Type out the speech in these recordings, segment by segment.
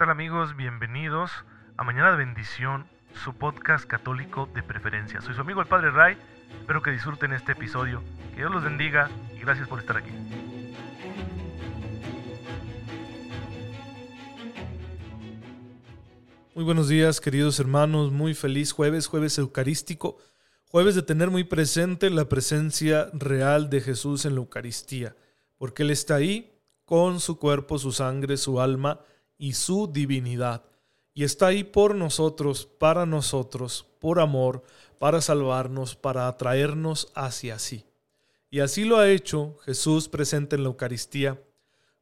tal amigos? Bienvenidos a Mañana de Bendición, su podcast católico de preferencia. Soy su amigo el Padre Ray, espero que disfruten este episodio, que Dios los bendiga y gracias por estar aquí. Muy buenos días queridos hermanos, muy feliz jueves, jueves eucarístico, jueves de tener muy presente la presencia real de Jesús en la Eucaristía, porque Él está ahí con su cuerpo, su sangre, su alma, y su divinidad. Y está ahí por nosotros, para nosotros, por amor, para salvarnos, para atraernos hacia sí. Y así lo ha hecho Jesús presente en la Eucaristía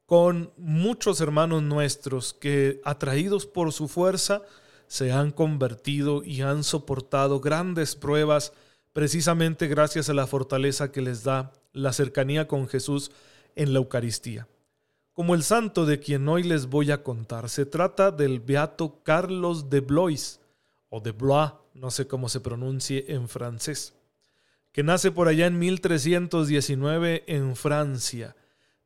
con muchos hermanos nuestros que, atraídos por su fuerza, se han convertido y han soportado grandes pruebas precisamente gracias a la fortaleza que les da la cercanía con Jesús en la Eucaristía como el santo de quien hoy les voy a contar. Se trata del beato Carlos de Blois, o de Blois, no sé cómo se pronuncie en francés, que nace por allá en 1319 en Francia.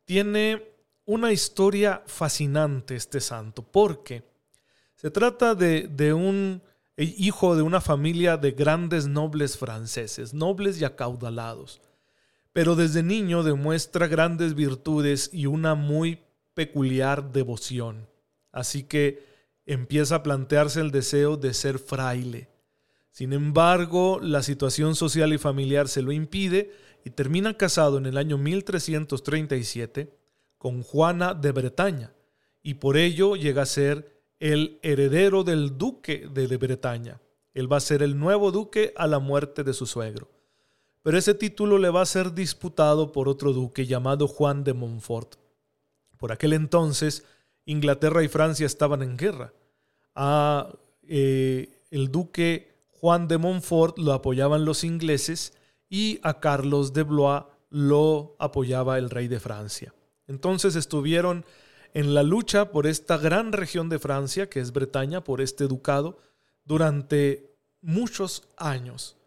Tiene una historia fascinante este santo, porque se trata de, de un hijo de una familia de grandes nobles franceses, nobles y acaudalados pero desde niño demuestra grandes virtudes y una muy peculiar devoción. Así que empieza a plantearse el deseo de ser fraile. Sin embargo, la situación social y familiar se lo impide y termina casado en el año 1337 con Juana de Bretaña y por ello llega a ser el heredero del duque de Bretaña. Él va a ser el nuevo duque a la muerte de su suegro pero ese título le va a ser disputado por otro duque llamado Juan de Montfort. Por aquel entonces, Inglaterra y Francia estaban en guerra. A eh, el duque Juan de Montfort lo apoyaban los ingleses y a Carlos de Blois lo apoyaba el rey de Francia. Entonces estuvieron en la lucha por esta gran región de Francia, que es Bretaña, por este ducado, durante muchos años.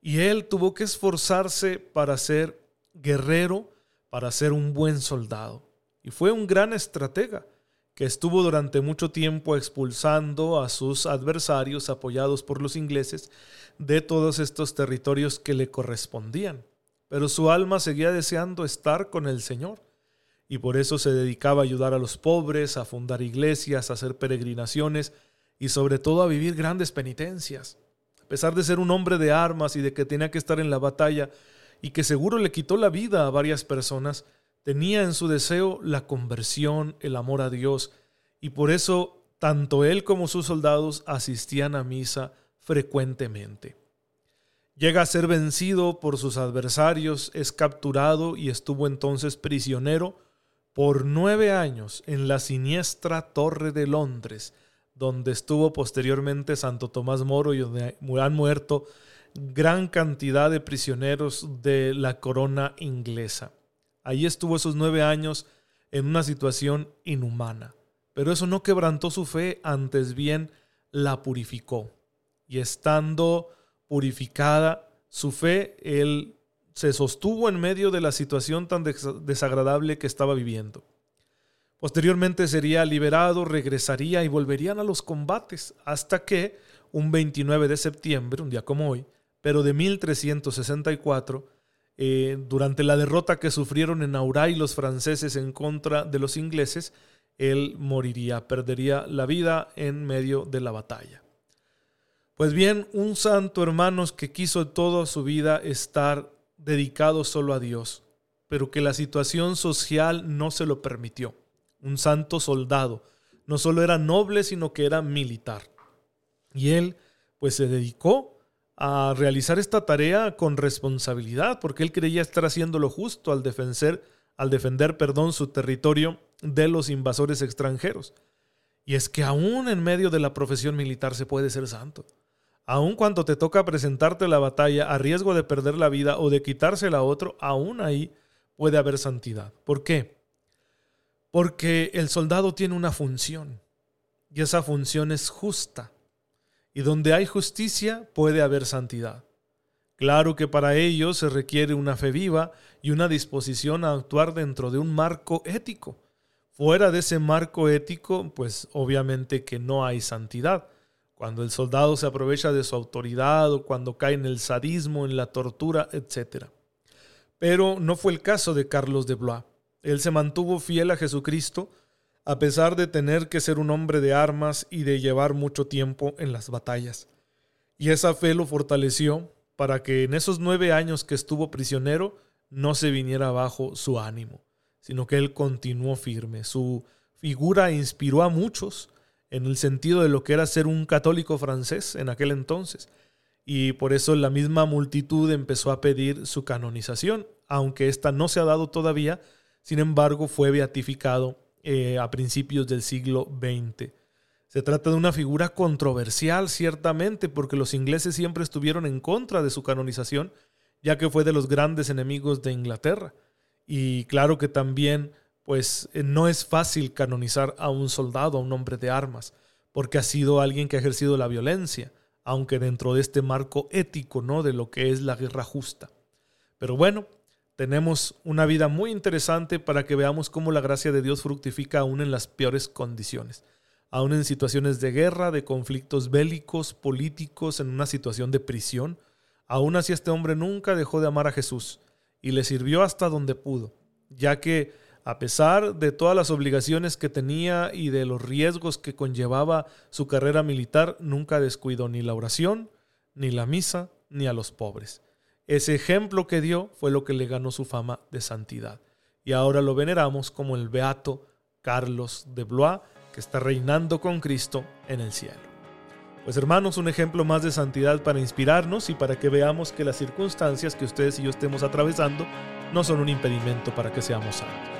Y él tuvo que esforzarse para ser guerrero, para ser un buen soldado. Y fue un gran estratega que estuvo durante mucho tiempo expulsando a sus adversarios apoyados por los ingleses de todos estos territorios que le correspondían. Pero su alma seguía deseando estar con el Señor y por eso se dedicaba a ayudar a los pobres, a fundar iglesias, a hacer peregrinaciones y sobre todo a vivir grandes penitencias pesar de ser un hombre de armas y de que tenía que estar en la batalla y que seguro le quitó la vida a varias personas, tenía en su deseo la conversión, el amor a Dios, y por eso tanto él como sus soldados asistían a misa frecuentemente. Llega a ser vencido por sus adversarios, es capturado y estuvo entonces prisionero por nueve años en la siniestra Torre de Londres, donde estuvo posteriormente Santo Tomás Moro y donde han muerto gran cantidad de prisioneros de la corona inglesa. Allí estuvo esos nueve años en una situación inhumana. Pero eso no quebrantó su fe, antes bien la purificó. Y estando purificada su fe, él se sostuvo en medio de la situación tan desagradable que estaba viviendo. Posteriormente sería liberado, regresaría y volverían a los combates hasta que, un 29 de septiembre, un día como hoy, pero de 1364, eh, durante la derrota que sufrieron en Auray los franceses en contra de los ingleses, él moriría, perdería la vida en medio de la batalla. Pues bien, un santo, hermanos, que quiso toda su vida estar dedicado solo a Dios, pero que la situación social no se lo permitió un santo soldado. No solo era noble, sino que era militar. Y él pues se dedicó a realizar esta tarea con responsabilidad, porque él creía estar haciendo lo justo al defender, al defender perdón, su territorio de los invasores extranjeros. Y es que aún en medio de la profesión militar se puede ser santo. Aun cuando te toca presentarte la batalla a riesgo de perder la vida o de quitársela a otro, aún ahí puede haber santidad. ¿Por qué? Porque el soldado tiene una función y esa función es justa. Y donde hay justicia puede haber santidad. Claro que para ello se requiere una fe viva y una disposición a actuar dentro de un marco ético, Fuera de ese marco ético, pues obviamente que no hay santidad. Cuando el soldado se aprovecha de su autoridad o cuando cae en el sadismo, en la tortura, etc. Pero no fue el caso de Carlos de Blois. Él se mantuvo fiel a Jesucristo a pesar de tener que ser un hombre de armas y de llevar mucho tiempo en las batallas. Y esa fe lo fortaleció para que en esos nueve años que estuvo prisionero no se viniera abajo su ánimo, sino que él continuó firme. Su figura inspiró a muchos en el sentido de lo que era ser un católico francés en aquel entonces. Y por eso la misma multitud empezó a pedir su canonización, aunque esta no se ha dado todavía, sin embargo fue beatificado eh, a principios del siglo XX. Se trata de una figura controversial, ciertamente, porque los ingleses siempre estuvieron en contra de su canonización, ya que fue de los grandes enemigos de Inglaterra. Y claro que también, pues, eh, no es fácil canonizar a un soldado, a un hombre de armas, porque ha sido alguien que ha ejercido la violencia, aunque dentro de este marco ético, ¿no? De lo que es la guerra justa. Pero bueno, tenemos una vida muy interesante para que veamos cómo la gracia de Dios fructifica aún en las peores condiciones, aún en situaciones de guerra, de conflictos bélicos, políticos, en una situación de prisión. Aún así este hombre nunca dejó de amar a Jesús y le sirvió hasta donde pudo, ya que a pesar de todas las obligaciones que tenía y de los riesgos que conllevaba su carrera militar, nunca descuidó ni la oración, ni la misa, ni a los pobres. Ese ejemplo que dio fue lo que le ganó su fama de santidad. Y ahora lo veneramos como el beato Carlos de Blois, que está reinando con Cristo en el cielo. Pues hermanos, un ejemplo más de santidad para inspirarnos y para que veamos que las circunstancias que ustedes y yo estemos atravesando no son un impedimento para que seamos santos.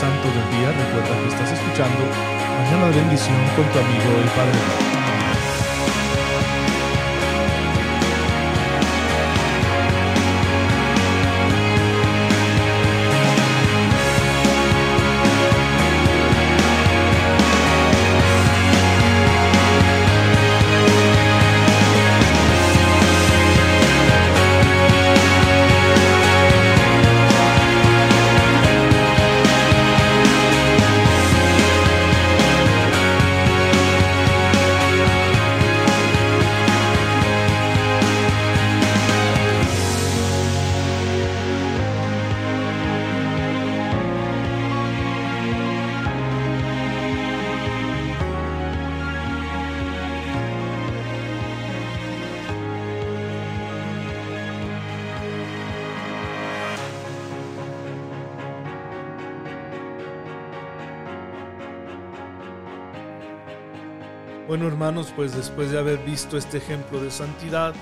Santo del día. Recuerda que estás escuchando Mañana de Bendición con tu amigo el Padre. Bueno hermanos, pues después de haber visto este ejemplo de santidad,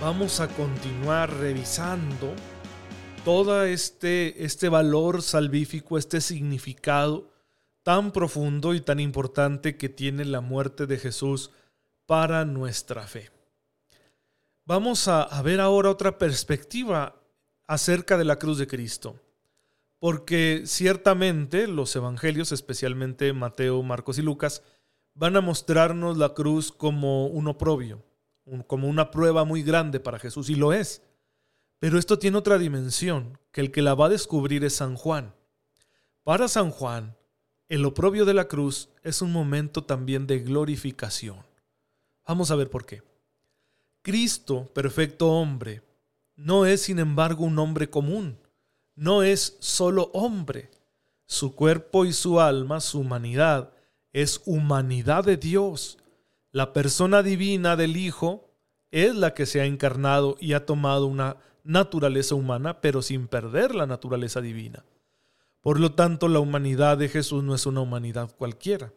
vamos a continuar revisando todo este, este valor salvífico, este significado tan profundo y tan importante que tiene la muerte de Jesús para nuestra fe. Vamos a, a ver ahora otra perspectiva acerca de la cruz de Cristo. Porque ciertamente los evangelios, especialmente Mateo, Marcos y Lucas, van a mostrarnos la cruz como un oprobio, como una prueba muy grande para Jesús, y lo es. Pero esto tiene otra dimensión, que el que la va a descubrir es San Juan. Para San Juan, el oprobio de la cruz es un momento también de glorificación. Vamos a ver por qué. Cristo, perfecto hombre, no es sin embargo un hombre común, no es solo hombre. Su cuerpo y su alma, su humanidad, es humanidad de Dios. La persona divina del Hijo es la que se ha encarnado y ha tomado una naturaleza humana, pero sin perder la naturaleza divina. Por lo tanto, la humanidad de Jesús no es una humanidad cualquiera.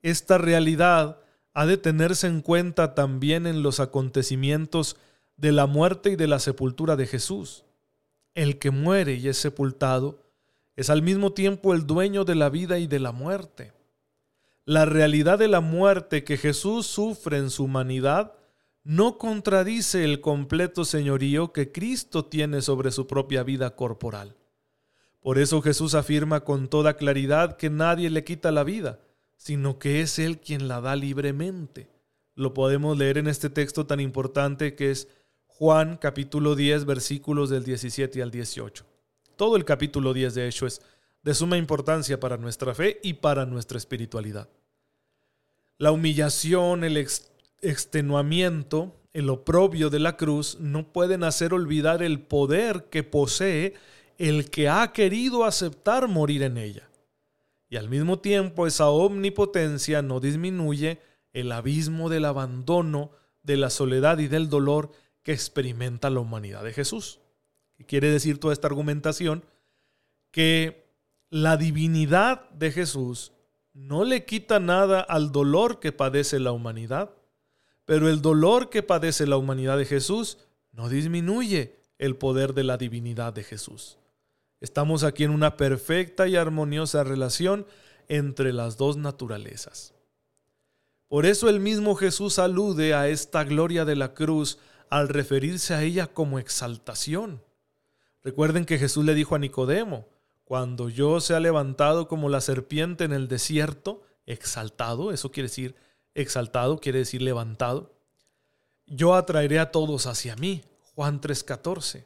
Esta realidad ha de tenerse en cuenta también en los acontecimientos de la muerte y de la sepultura de Jesús. El que muere y es sepultado es al mismo tiempo el dueño de la vida y de la muerte. La realidad de la muerte que Jesús sufre en su humanidad no contradice el completo señorío que Cristo tiene sobre su propia vida corporal. Por eso Jesús afirma con toda claridad que nadie le quita la vida, sino que es Él quien la da libremente. Lo podemos leer en este texto tan importante que es Juan capítulo 10 versículos del 17 al 18. Todo el capítulo 10 de hecho es de suma importancia para nuestra fe y para nuestra espiritualidad. La humillación, el extenuamiento, el oprobio de la cruz no pueden hacer olvidar el poder que posee el que ha querido aceptar morir en ella. Y al mismo tiempo esa omnipotencia no disminuye el abismo del abandono, de la soledad y del dolor que experimenta la humanidad de Jesús. ¿Qué quiere decir toda esta argumentación? Que la divinidad de Jesús no le quita nada al dolor que padece la humanidad, pero el dolor que padece la humanidad de Jesús no disminuye el poder de la divinidad de Jesús. Estamos aquí en una perfecta y armoniosa relación entre las dos naturalezas. Por eso el mismo Jesús alude a esta gloria de la cruz al referirse a ella como exaltación. Recuerden que Jesús le dijo a Nicodemo, cuando yo sea levantado como la serpiente en el desierto, exaltado, eso quiere decir exaltado, quiere decir levantado, yo atraeré a todos hacia mí. Juan 3:14.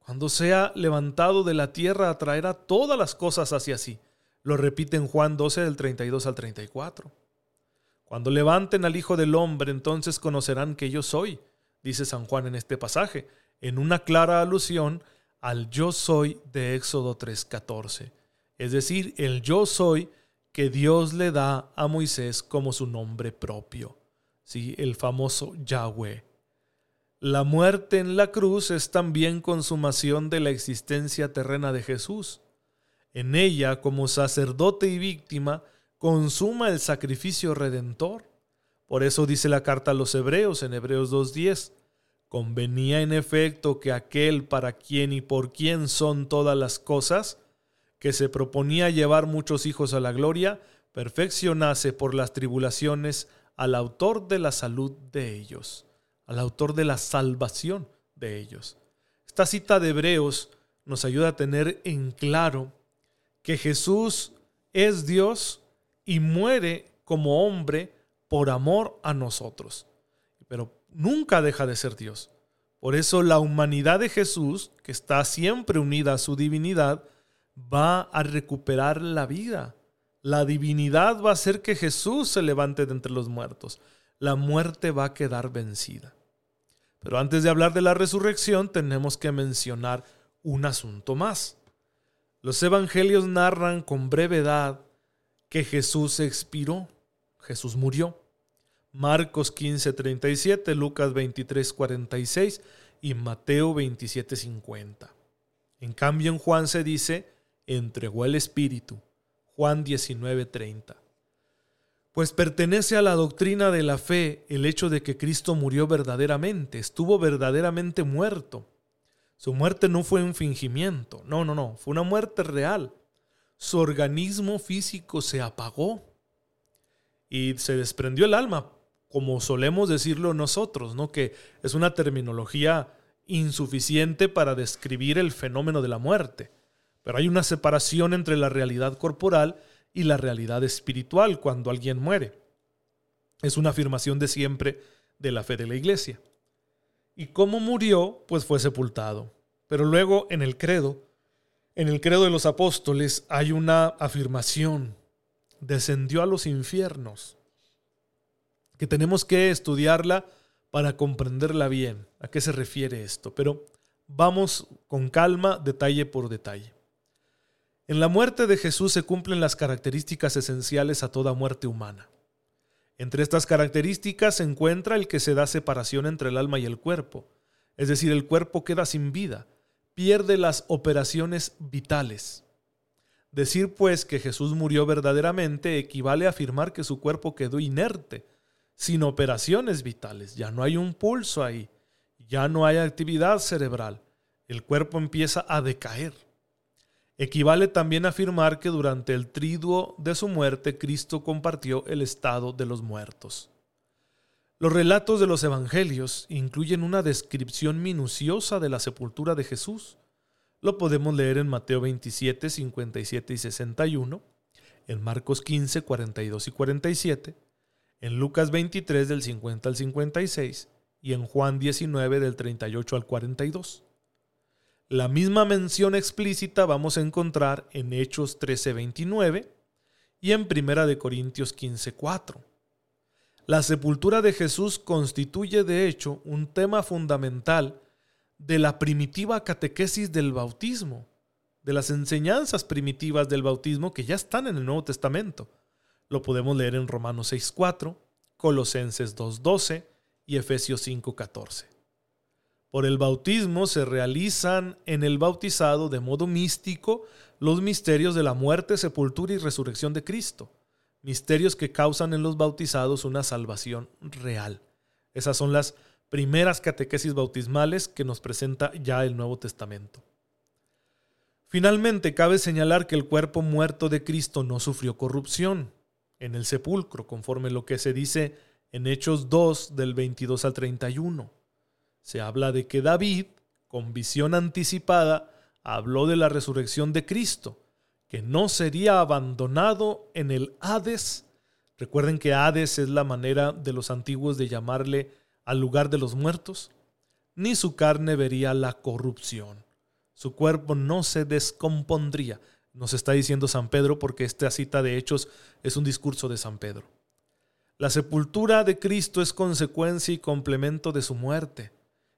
Cuando sea levantado de la tierra, atraerá todas las cosas hacia sí. Lo repite en Juan 12 del 32 al 34. Cuando levanten al Hijo del Hombre, entonces conocerán que yo soy, dice San Juan en este pasaje, en una clara alusión al yo soy de Éxodo 3:14, es decir, el yo soy que Dios le da a Moisés como su nombre propio, ¿sí? el famoso Yahweh. La muerte en la cruz es también consumación de la existencia terrena de Jesús. En ella, como sacerdote y víctima, consuma el sacrificio redentor. Por eso dice la carta a los Hebreos en Hebreos 2.10, Convenía en efecto que aquel para quien y por quien son todas las cosas, que se proponía llevar muchos hijos a la gloria, perfeccionase por las tribulaciones al autor de la salud de ellos, al autor de la salvación de ellos. Esta cita de Hebreos nos ayuda a tener en claro que Jesús es Dios y muere como hombre por amor a nosotros. Nunca deja de ser Dios. Por eso la humanidad de Jesús, que está siempre unida a su divinidad, va a recuperar la vida. La divinidad va a hacer que Jesús se levante de entre los muertos. La muerte va a quedar vencida. Pero antes de hablar de la resurrección, tenemos que mencionar un asunto más. Los evangelios narran con brevedad que Jesús expiró, Jesús murió. Marcos 15:37, Lucas 23:46 y Mateo 27:50. En cambio en Juan se dice, entregó el Espíritu. Juan 19:30. Pues pertenece a la doctrina de la fe el hecho de que Cristo murió verdaderamente, estuvo verdaderamente muerto. Su muerte no fue un fingimiento, no, no, no, fue una muerte real. Su organismo físico se apagó y se desprendió el alma, como solemos decirlo nosotros, ¿no? Que es una terminología insuficiente para describir el fenómeno de la muerte. Pero hay una separación entre la realidad corporal y la realidad espiritual cuando alguien muere. Es una afirmación de siempre de la fe de la iglesia. Y cómo murió, pues fue sepultado. Pero luego en el credo, en el credo de los apóstoles hay una afirmación. Descendió a los infiernos que tenemos que estudiarla para comprenderla bien. ¿A qué se refiere esto? Pero vamos con calma, detalle por detalle. En la muerte de Jesús se cumplen las características esenciales a toda muerte humana. Entre estas características se encuentra el que se da separación entre el alma y el cuerpo, es decir, el cuerpo queda sin vida, pierde las operaciones vitales. Decir pues que Jesús murió verdaderamente equivale a afirmar que su cuerpo quedó inerte, sin operaciones vitales, ya no hay un pulso ahí, ya no hay actividad cerebral, el cuerpo empieza a decaer. Equivale también a afirmar que durante el triduo de su muerte Cristo compartió el estado de los muertos. Los relatos de los evangelios incluyen una descripción minuciosa de la sepultura de Jesús. lo podemos leer en Mateo 27, 57 y 61, en Marcos 15, 42 y 47, en Lucas 23 del 50 al 56 y en Juan 19 del 38 al 42. La misma mención explícita vamos a encontrar en Hechos 13:29 y en Primera de Corintios 15:4. La sepultura de Jesús constituye de hecho un tema fundamental de la primitiva catequesis del bautismo, de las enseñanzas primitivas del bautismo que ya están en el Nuevo Testamento. Lo podemos leer en Romanos 6:4, Colosenses 2:12 y Efesios 5:14. Por el bautismo se realizan en el bautizado de modo místico los misterios de la muerte, sepultura y resurrección de Cristo misterios que causan en los bautizados una salvación real. Esas son las primeras catequesis bautismales que nos presenta ya el Nuevo Testamento. Finalmente, cabe señalar que el cuerpo muerto de Cristo no sufrió corrupción en el sepulcro, conforme lo que se dice en Hechos 2 del 22 al 31. Se habla de que David, con visión anticipada, habló de la resurrección de Cristo que no sería abandonado en el Hades. Recuerden que Hades es la manera de los antiguos de llamarle al lugar de los muertos. Ni su carne vería la corrupción. Su cuerpo no se descompondría. Nos está diciendo San Pedro porque esta cita de Hechos es un discurso de San Pedro. La sepultura de Cristo es consecuencia y complemento de su muerte,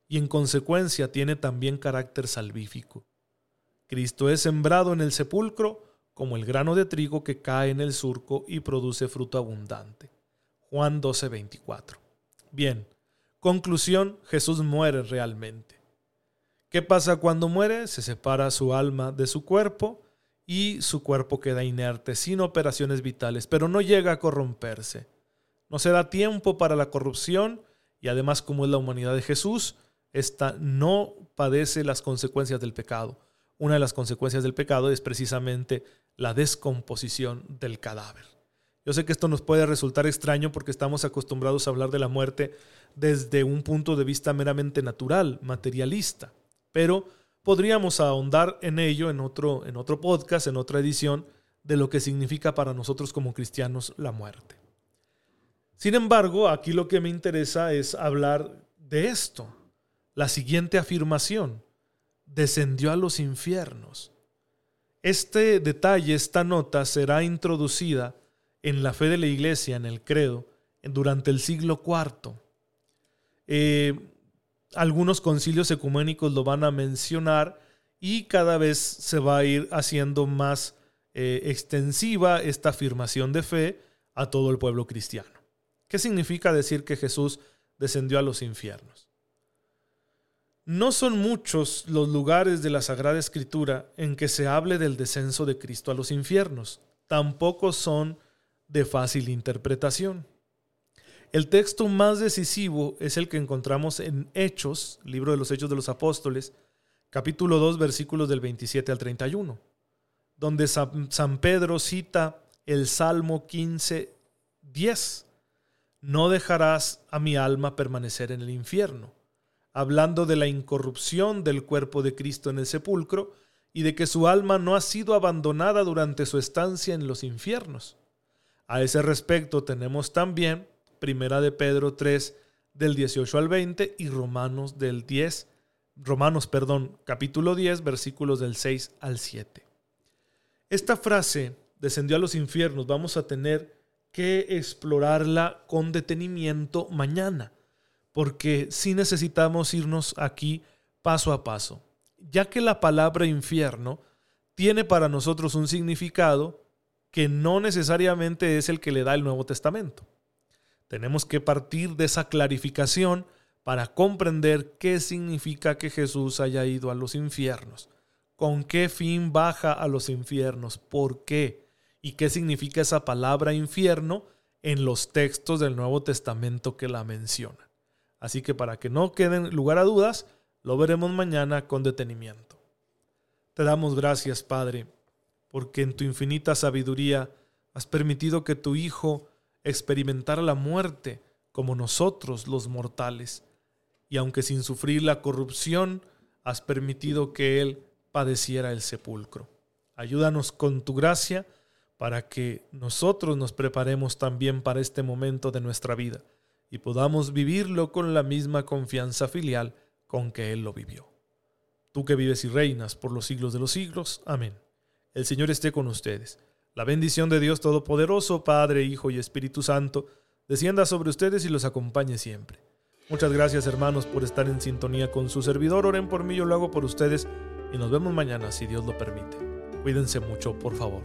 y en consecuencia tiene también carácter salvífico. Cristo es sembrado en el sepulcro como el grano de trigo que cae en el surco y produce fruto abundante. Juan 12:24. Bien, conclusión, Jesús muere realmente. ¿Qué pasa cuando muere? Se separa su alma de su cuerpo y su cuerpo queda inerte, sin operaciones vitales, pero no llega a corromperse. No se da tiempo para la corrupción y además como es la humanidad de Jesús, ésta no padece las consecuencias del pecado. Una de las consecuencias del pecado es precisamente la descomposición del cadáver. Yo sé que esto nos puede resultar extraño porque estamos acostumbrados a hablar de la muerte desde un punto de vista meramente natural, materialista, pero podríamos ahondar en ello en otro, en otro podcast, en otra edición, de lo que significa para nosotros como cristianos la muerte. Sin embargo, aquí lo que me interesa es hablar de esto, la siguiente afirmación, descendió a los infiernos. Este detalle, esta nota, será introducida en la fe de la iglesia, en el credo, durante el siglo IV. Algunos concilios ecuménicos lo van a mencionar y cada vez se va a ir haciendo más eh, extensiva esta afirmación de fe a todo el pueblo cristiano. ¿Qué significa decir que Jesús descendió a los infiernos? No son muchos los lugares de la Sagrada Escritura en que se hable del descenso de Cristo a los infiernos. Tampoco son de fácil interpretación. El texto más decisivo es el que encontramos en Hechos, libro de los Hechos de los Apóstoles, capítulo 2, versículos del 27 al 31, donde San Pedro cita el Salmo 15, 10. No dejarás a mi alma permanecer en el infierno hablando de la incorrupción del cuerpo de Cristo en el sepulcro y de que su alma no ha sido abandonada durante su estancia en los infiernos. A ese respecto tenemos también Primera de Pedro 3 del 18 al 20 y Romanos del 10 Romanos, perdón, capítulo 10 versículos del 6 al 7. Esta frase descendió a los infiernos, vamos a tener que explorarla con detenimiento mañana porque sí necesitamos irnos aquí paso a paso, ya que la palabra infierno tiene para nosotros un significado que no necesariamente es el que le da el Nuevo Testamento. Tenemos que partir de esa clarificación para comprender qué significa que Jesús haya ido a los infiernos, con qué fin baja a los infiernos, por qué y qué significa esa palabra infierno en los textos del Nuevo Testamento que la mencionan. Así que para que no queden lugar a dudas, lo veremos mañana con detenimiento. Te damos gracias, Padre, porque en tu infinita sabiduría has permitido que tu Hijo experimentara la muerte como nosotros los mortales, y aunque sin sufrir la corrupción, has permitido que Él padeciera el sepulcro. Ayúdanos con tu gracia para que nosotros nos preparemos también para este momento de nuestra vida y podamos vivirlo con la misma confianza filial con que Él lo vivió. Tú que vives y reinas por los siglos de los siglos. Amén. El Señor esté con ustedes. La bendición de Dios Todopoderoso, Padre, Hijo y Espíritu Santo, descienda sobre ustedes y los acompañe siempre. Muchas gracias hermanos por estar en sintonía con su servidor. Oren por mí, yo lo hago por ustedes y nos vemos mañana si Dios lo permite. Cuídense mucho, por favor.